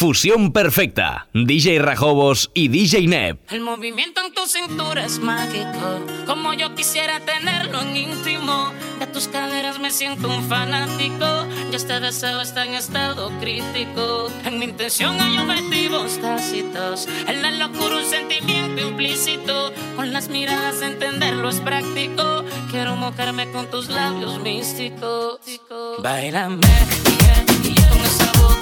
Fusión perfecta. DJ Rajobos y DJ Neb. El movimiento en tu cintura es mágico. Como yo quisiera tenerlo en íntimo. De tus caderas me siento un fanático. Y este deseo está en estado crítico. En mi intención hay objetivos tácitos. En la locura un sentimiento implícito. Con las miradas entenderlo es práctico. Quiero mojarme con tus labios místicos. Bailame, y con esa boca.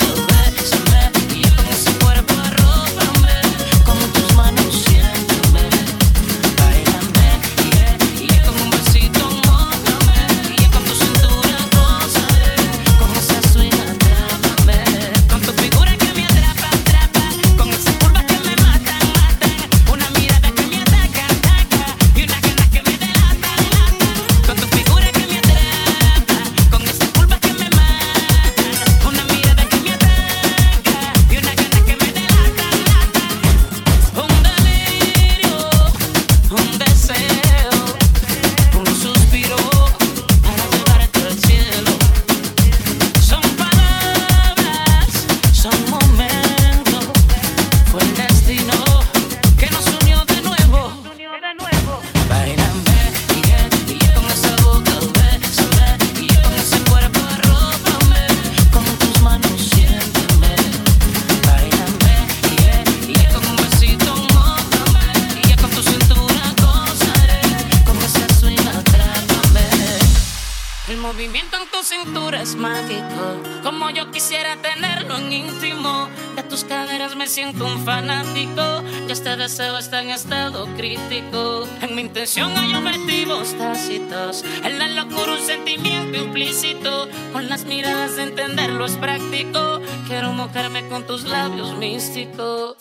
Entenderlo es práctico. Quiero mojarme con tus labios místicos.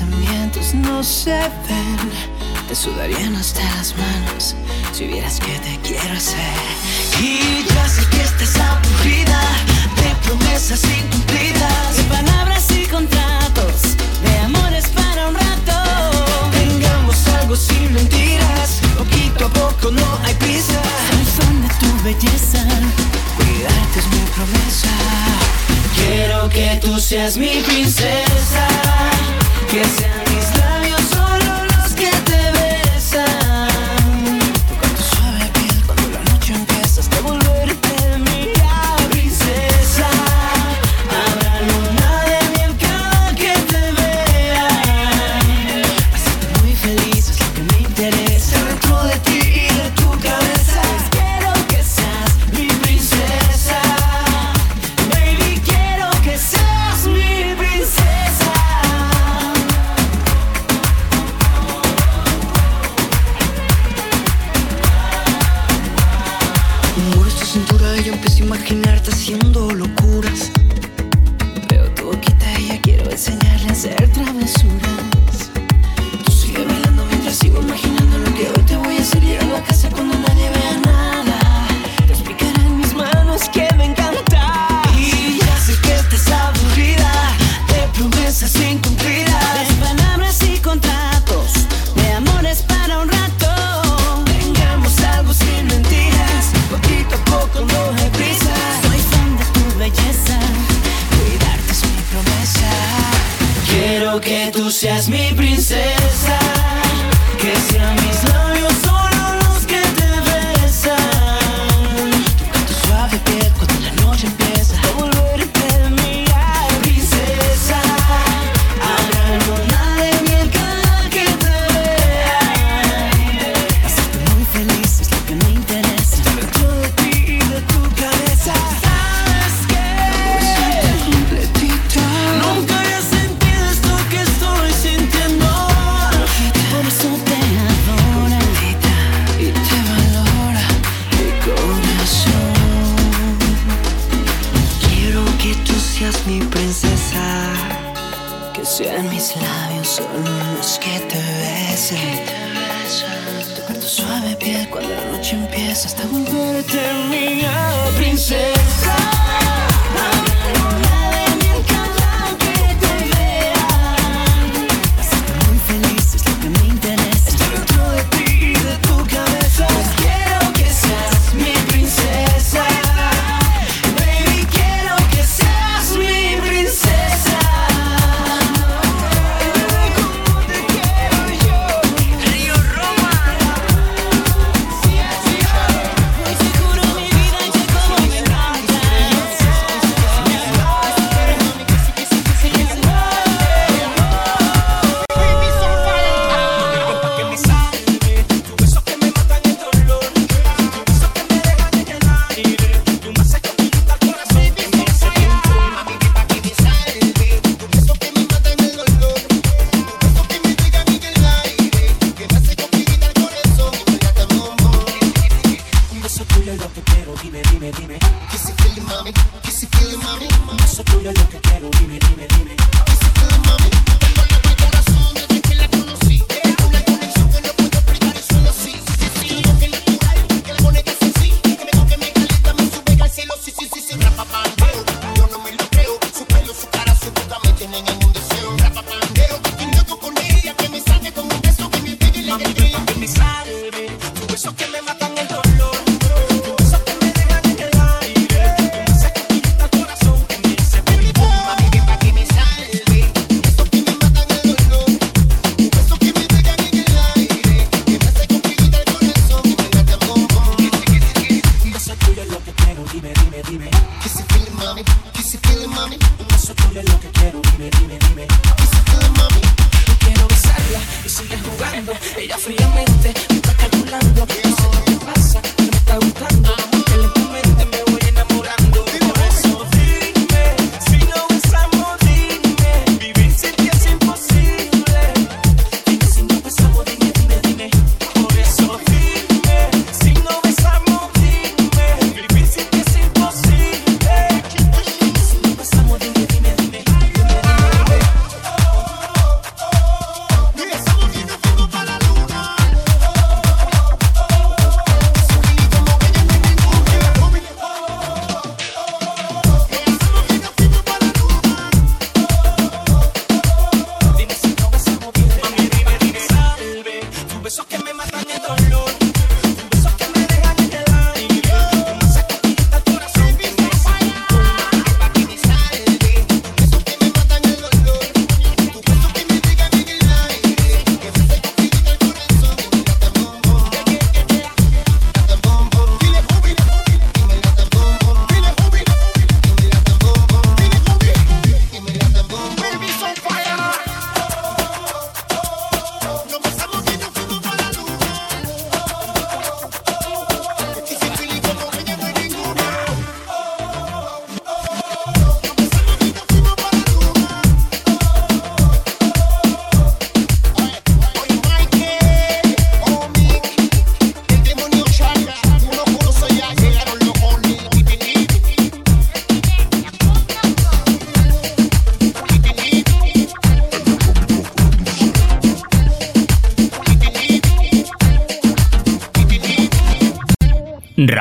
pensamientos no se ven. Te sudarían hasta las manos si vieras que te quiero hacer. Y ya sé que estás aburrida de promesas incumplidas, de palabras y contratos, de amores para un rato. Tengamos algo sin mentiras, poquito a poco no hay prisa. Soy fan de tu belleza, cuidarte es mi promesa. Quiero que tú seas mi princesa. que sean mis incumplidas. Palabras y contratos, de amores para un rato. Tengamos algo sin mentiras, poquito a poco no hay. Soy fan de tu belleza, cuidarte es mi promesa. Quiero que tú seas mi prima.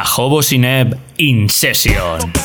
Rajobo Sineb In Session.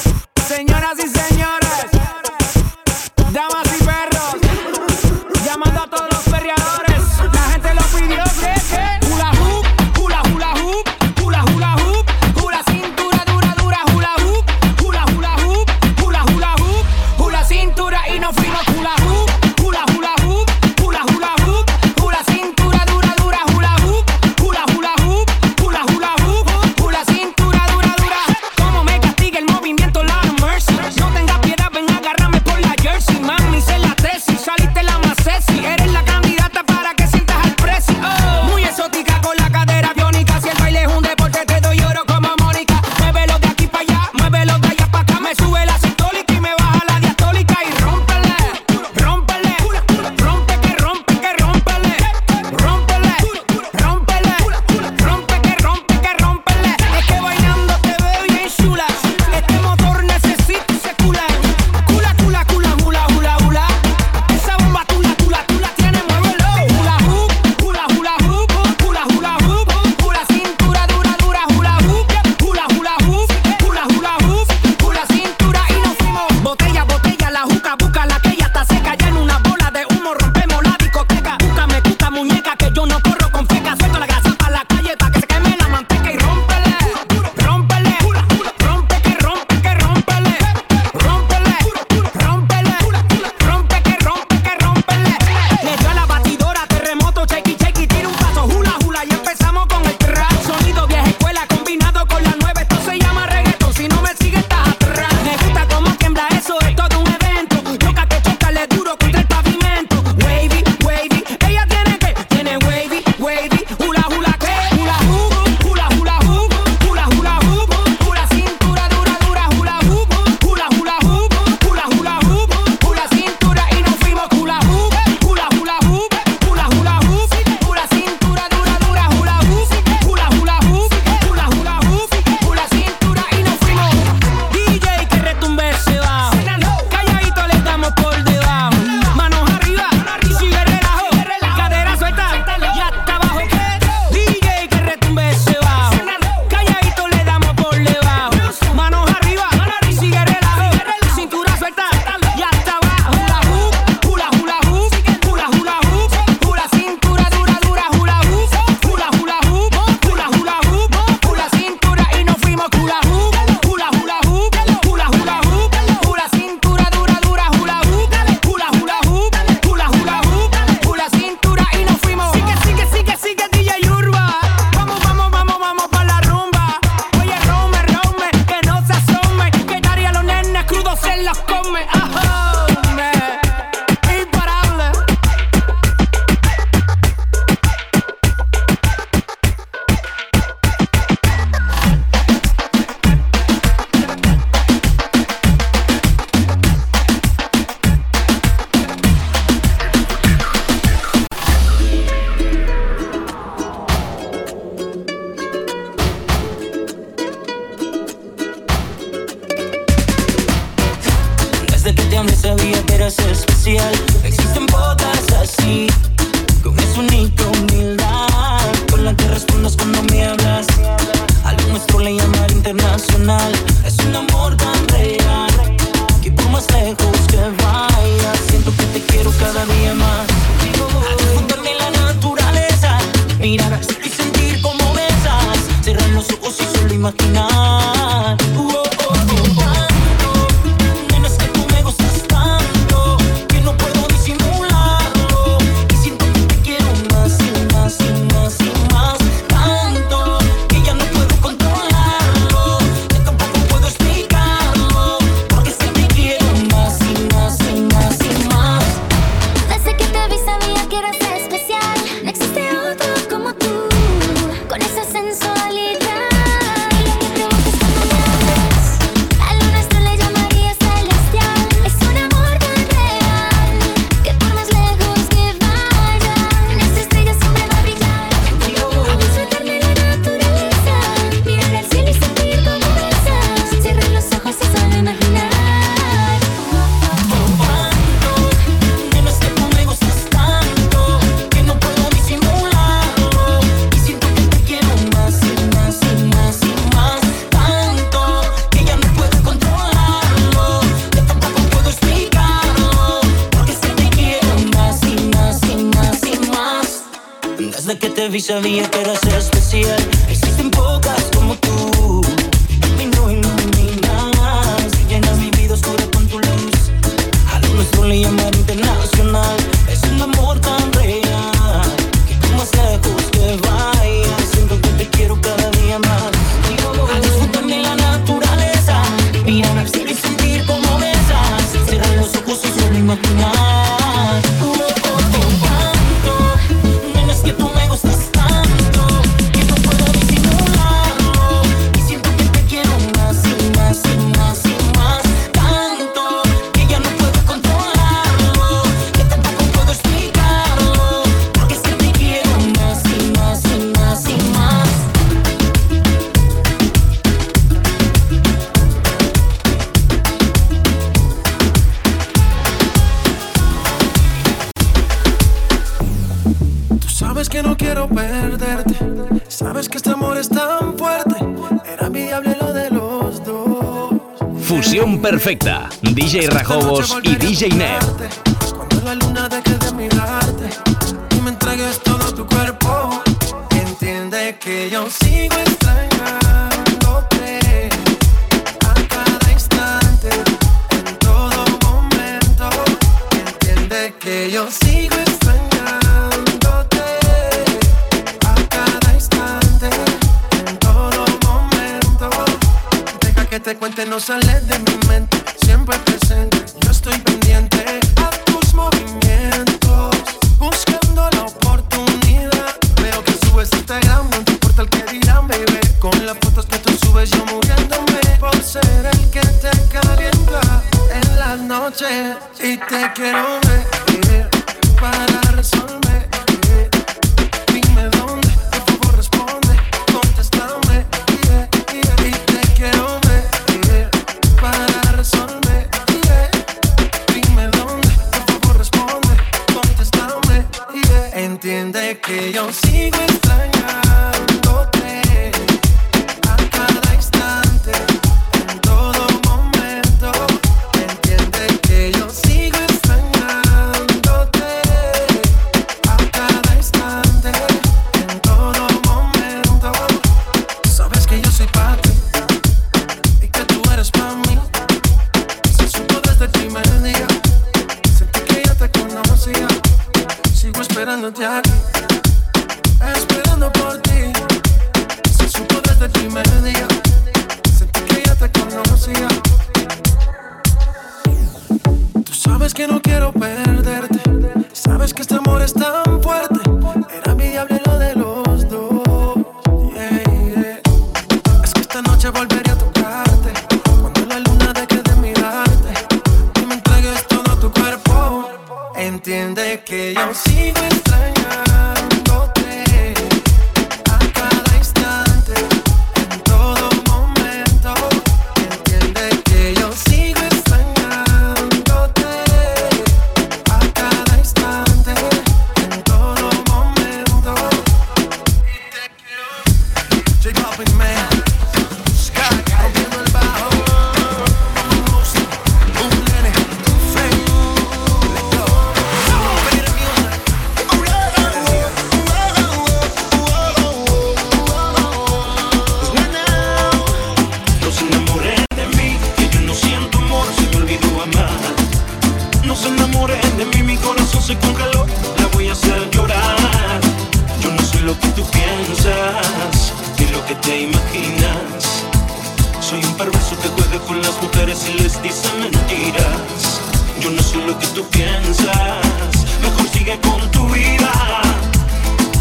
mentes dicen mentiras. Yo no sé lo que tú piensas, mejor sigue con tu vida.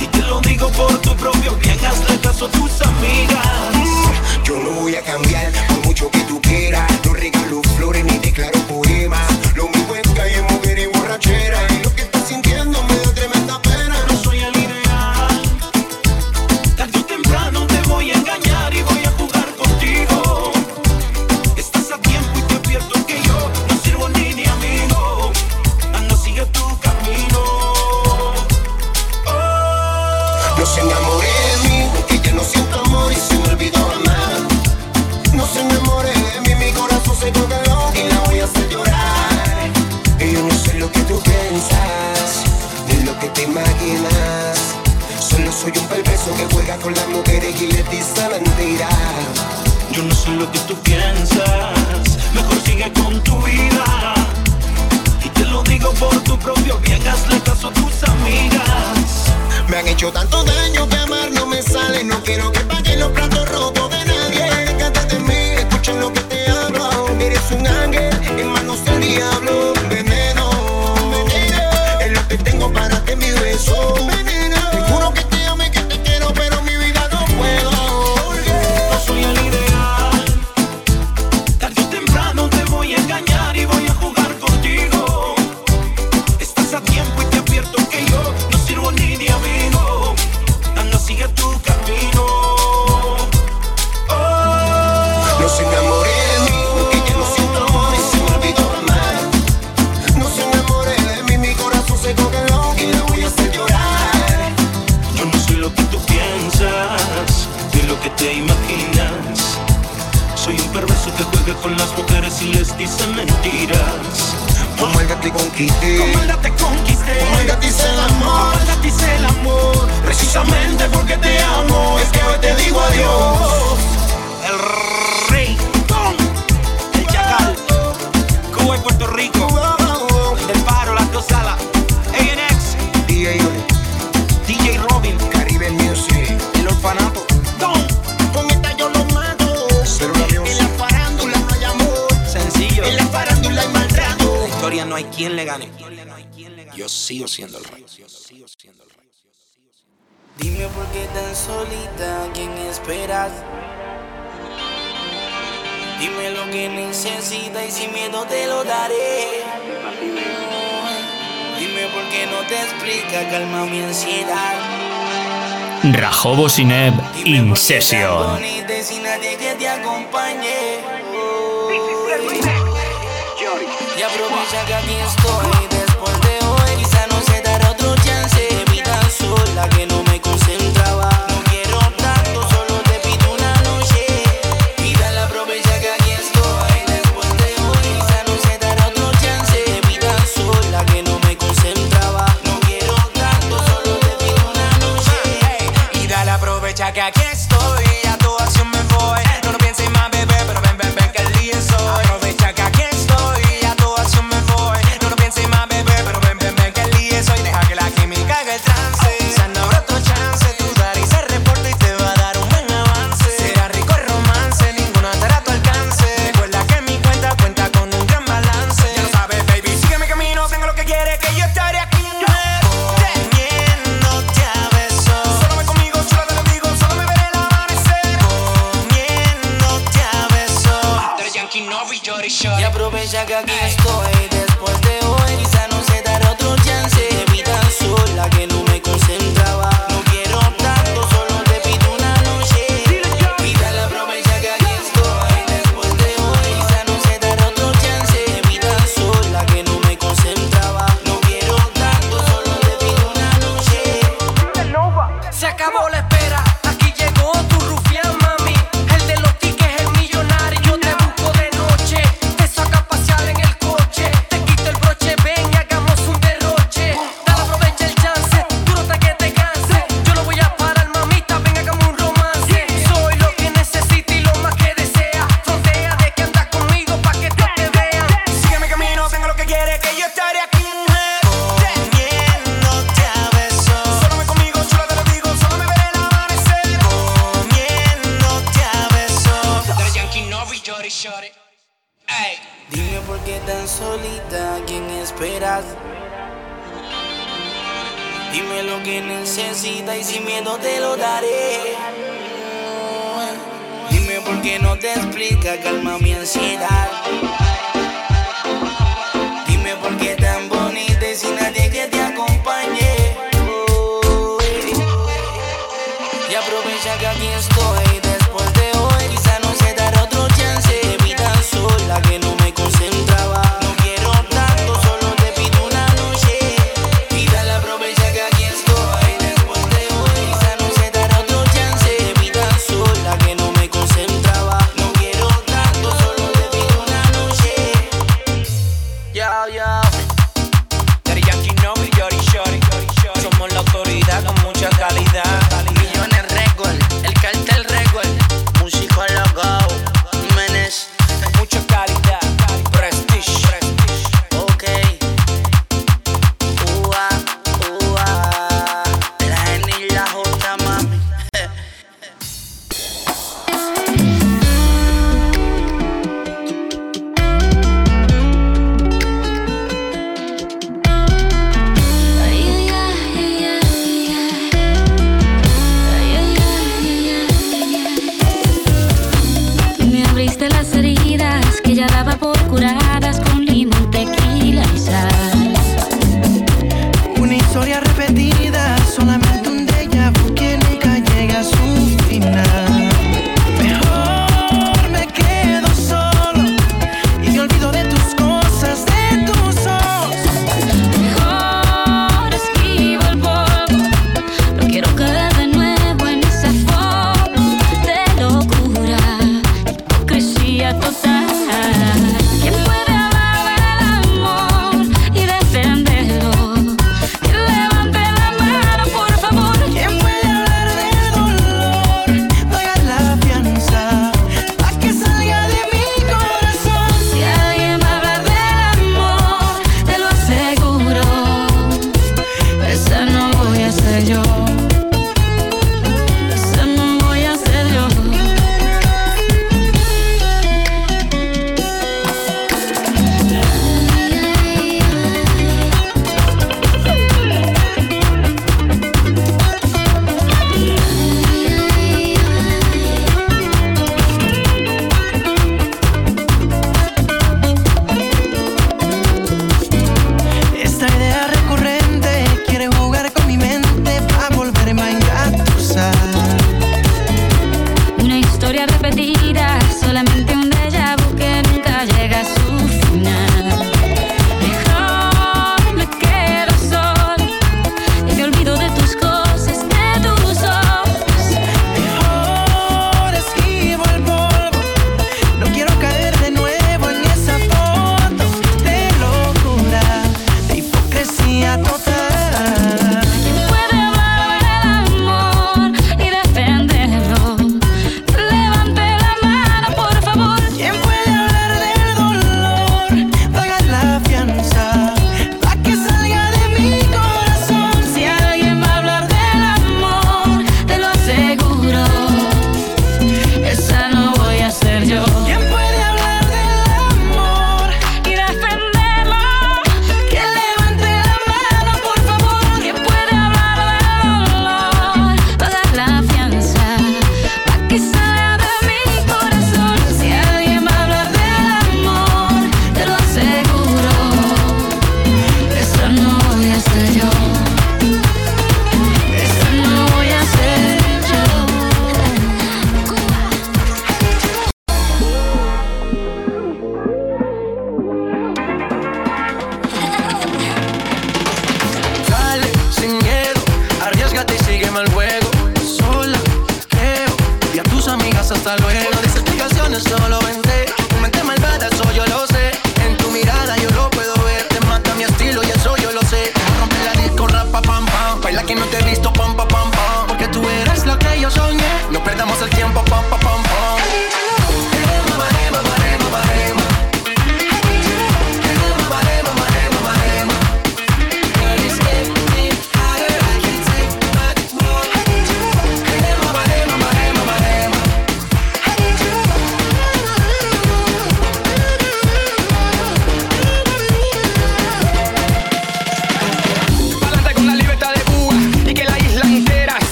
Y te lo digo por tu propio bien, hazle caso a tus amigas. Yo no voy a cambiar por mucho que tú quieras. No regalo flores ni declaro poemas. Lo hecho tanto daño que amar no me sale, no quiero conquisté. Como el te conquisté. Como el te hice el amor. Como te hice el amor. Precisamente porque te amo es que hoy te digo adiós. El rey, con el chacal, Cuba y Puerto Rico. no hay quien le gane. Yo sigo siendo el rey. Dime por qué tan solita, ¿quién esperas? Dime lo que necesitas y sin miedo te lo daré. Dime por qué no te explica, calma mi ansiedad. Rajobo Sineb, Incession. Dime por qué tan bonita, sin nadie que te acompañe. Ella promesa que aquí estoy después de hoy. Quizá no se dará otro chance. Vida sola que no me concentraba. No quiero tanto, solo te pido una noche. Vida la promesa que aquí estoy después de hoy. Quizá no se dará otro chance. Vida sola que no me concentraba. No quiero tanto, solo te pido una noche. Vida la aprovecha que aquí Yeah.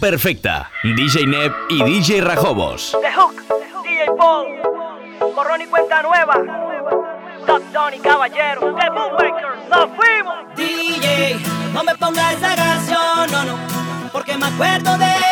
perfecta. DJ Neb y DJ Rajobos. The Hook, DJ Paul, Borrón y Cuenta Nueva, Top Tony Caballero, The Boommakers, ¡nos fuimos! DJ, no me pongas esa canción, no, no, porque me acuerdo de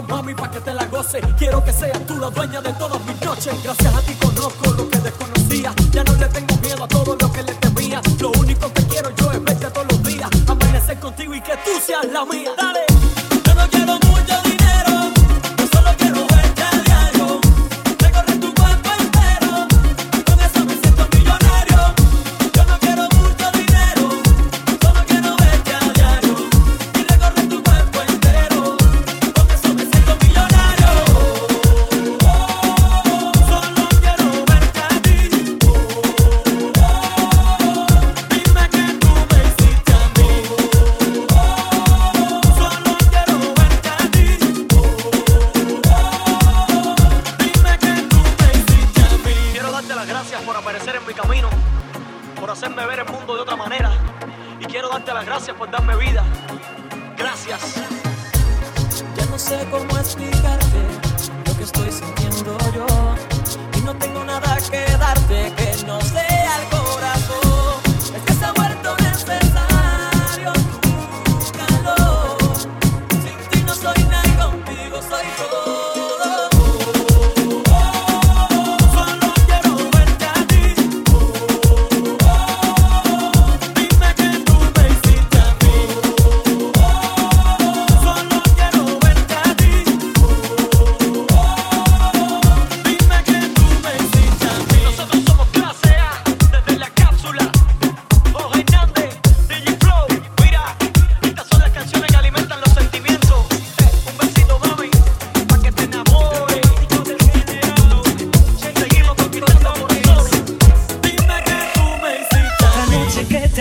mami, pa' que te la goce. Quiero que seas tú la dueña de todas mis noches. Gracias a ti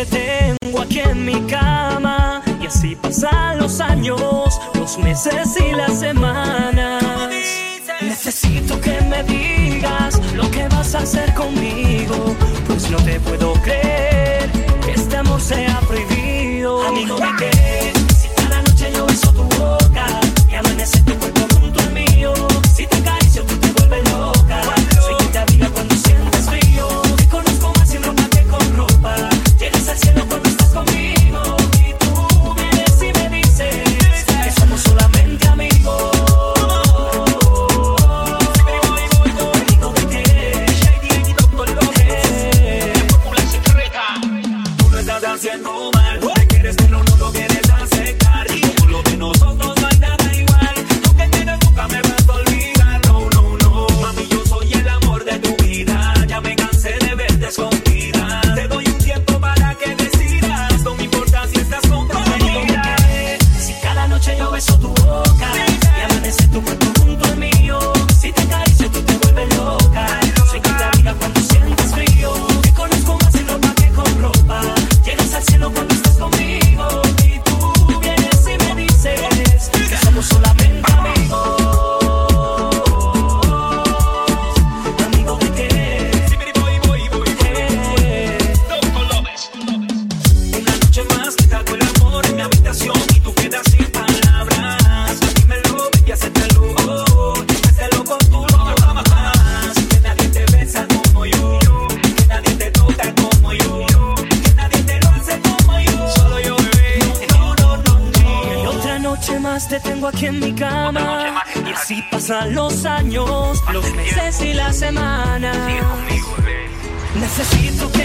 tengo aquí en mi cama y así pasan los años, los meses y las semanas. Necesito que me digas lo que vas a hacer conmigo, pues no te puedo creer este amor sea prohibido. Amigo, ¿de qué? Si cada noche yo beso tu boca y amanece tu cuerpo Necesito que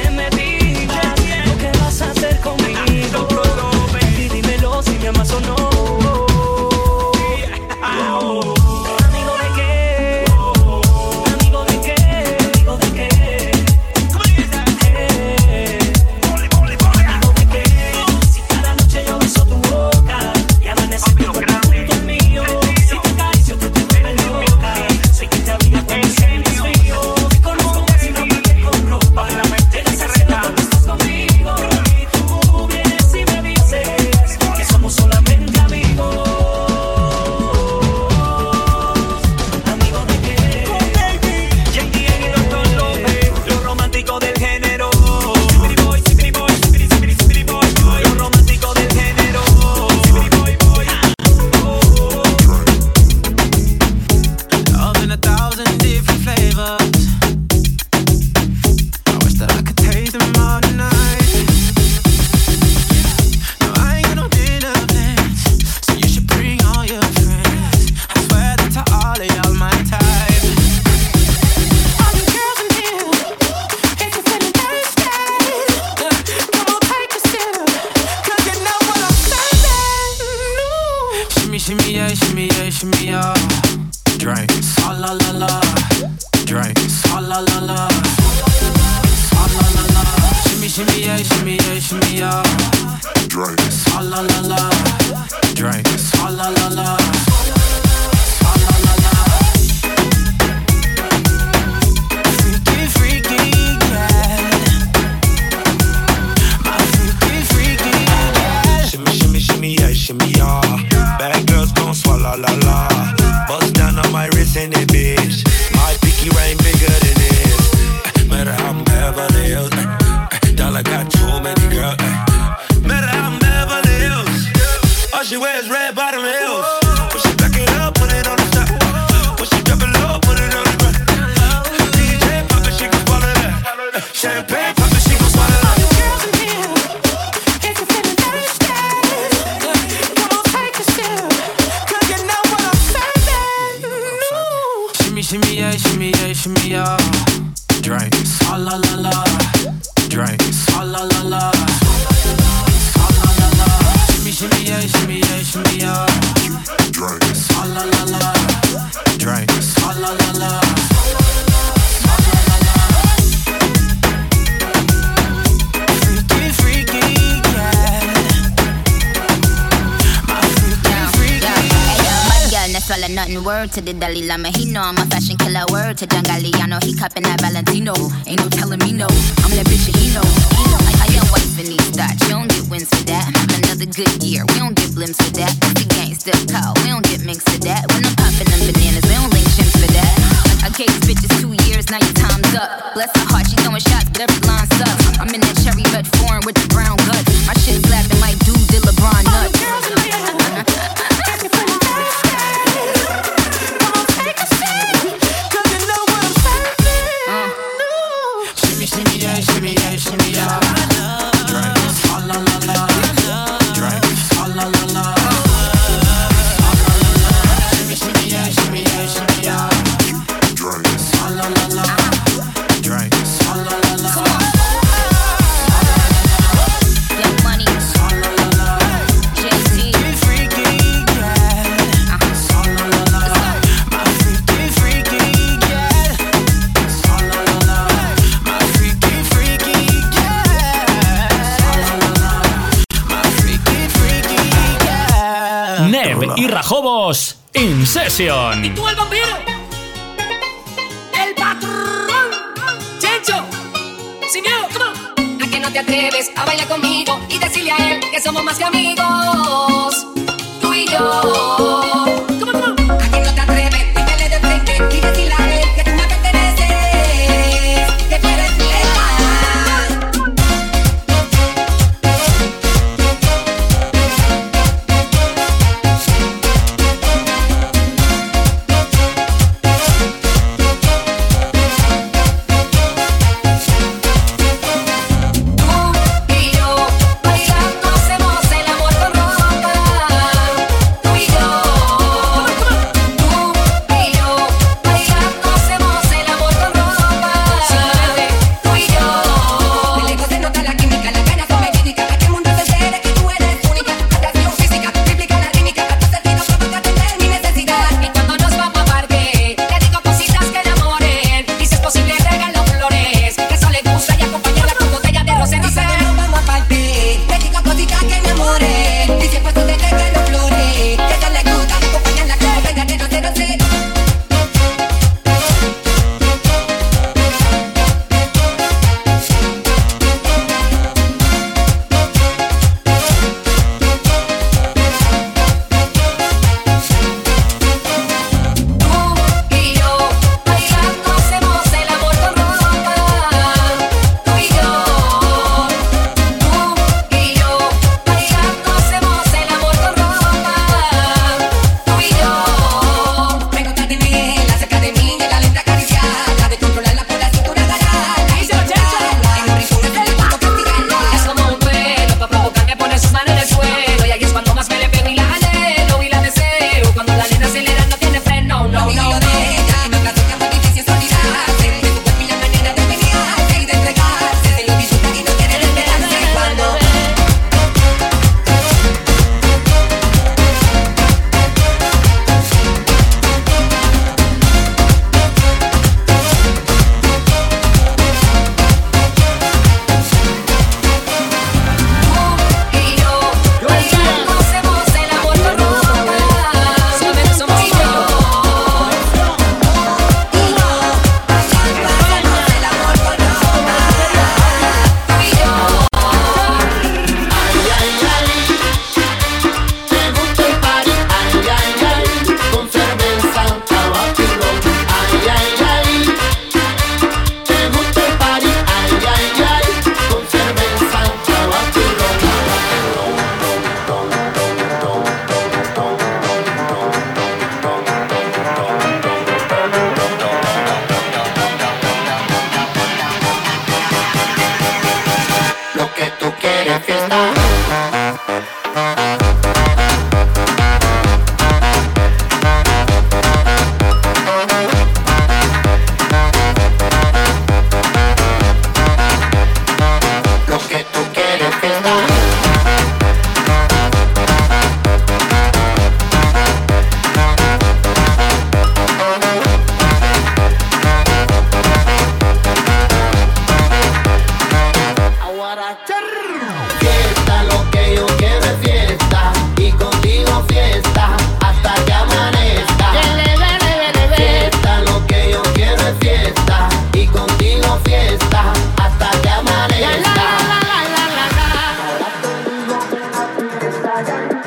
I got you. to the Dalai Lama. He know I'm a fashion killer. Word to John Galliano. He copping that Valentino. Ain't no telling me no. I'm that bitch and he know. He know. I, I got wife in these thoughts. You don't get wins for that. Another good year. We don't get blimps for that. The gang still call. We don't get minks for that. When I'm popping them bananas, we don't link shims for that. I, I gave these bitches two years. Now your time's up. Bless her heart. She throwing shots, but every line sucks. y Rajobos In Session. ¿Y tú el vampiro? El patrón. Chencho. Sin miedo, come on. ¿A que no te atreves a bailar conmigo y decirle a él que somos más que amigos? Tú y yo.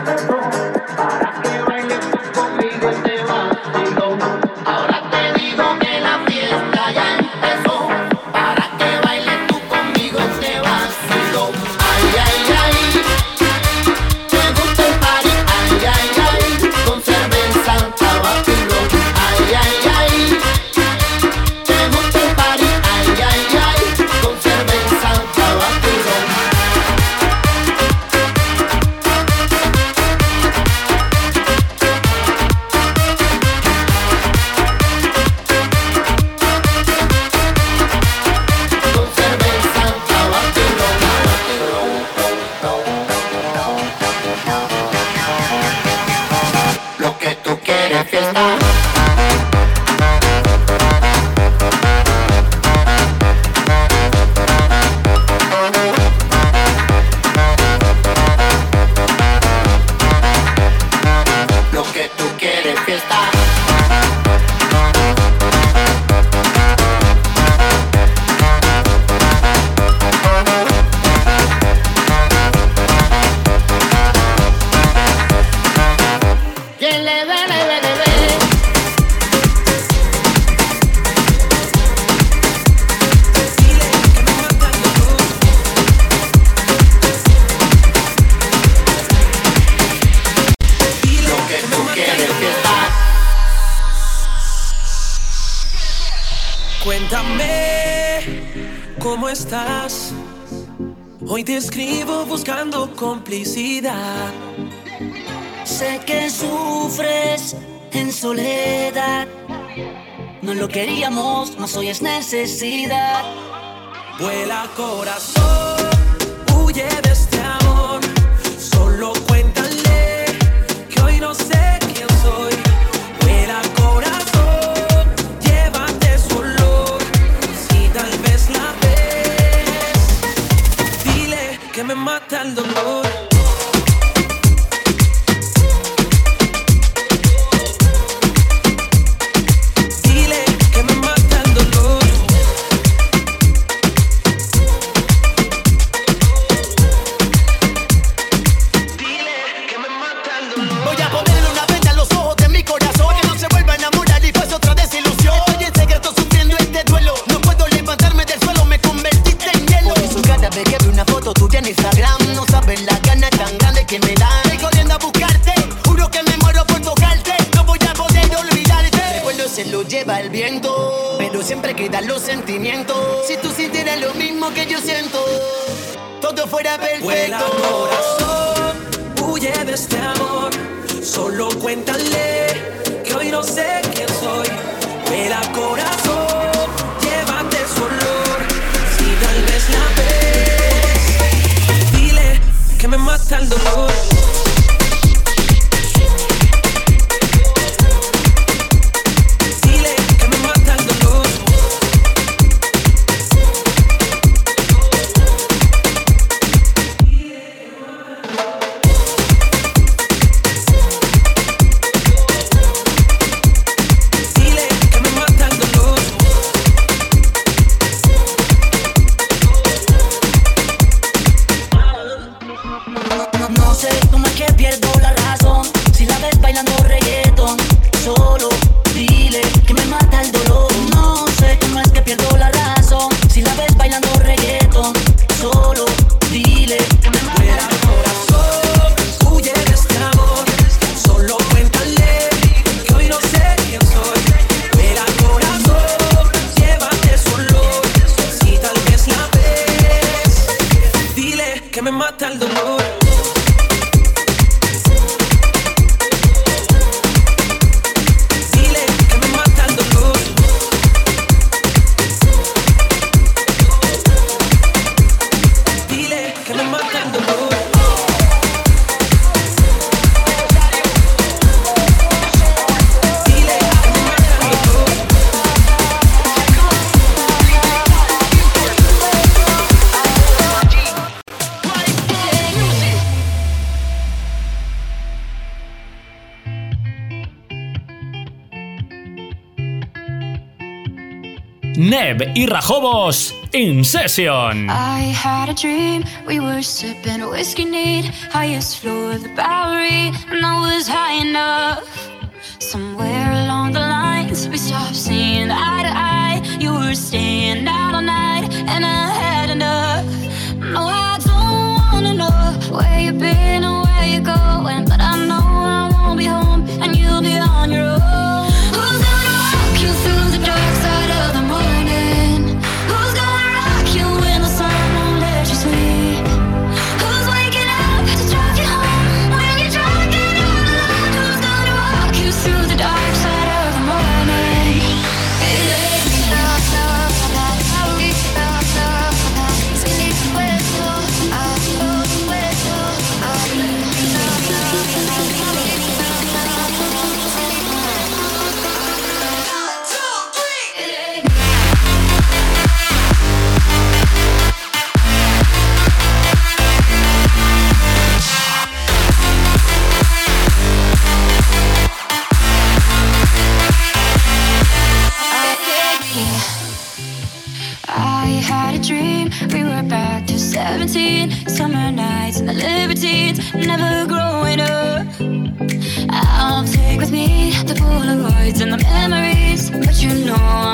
Thank Sé que sufres en soledad. No lo queríamos, mas hoy es necesidad. Vuela corazón, huye de hasta Caleb y Rajobos in session. I had a dream, we were sipping whiskey neat, highest floor of the Bowery, and I was high enough. Somewhere along the lines, we stopped seeing eye to eye. You were staying out all night, and I had enough. No, I don't wanna know where you've been and where you're going. summer nights and the libertines, never growing up. I'll take with me the Polaroids and the memories, but you know.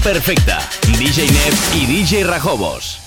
Perfecta. DJ Nev y DJ Rajobos.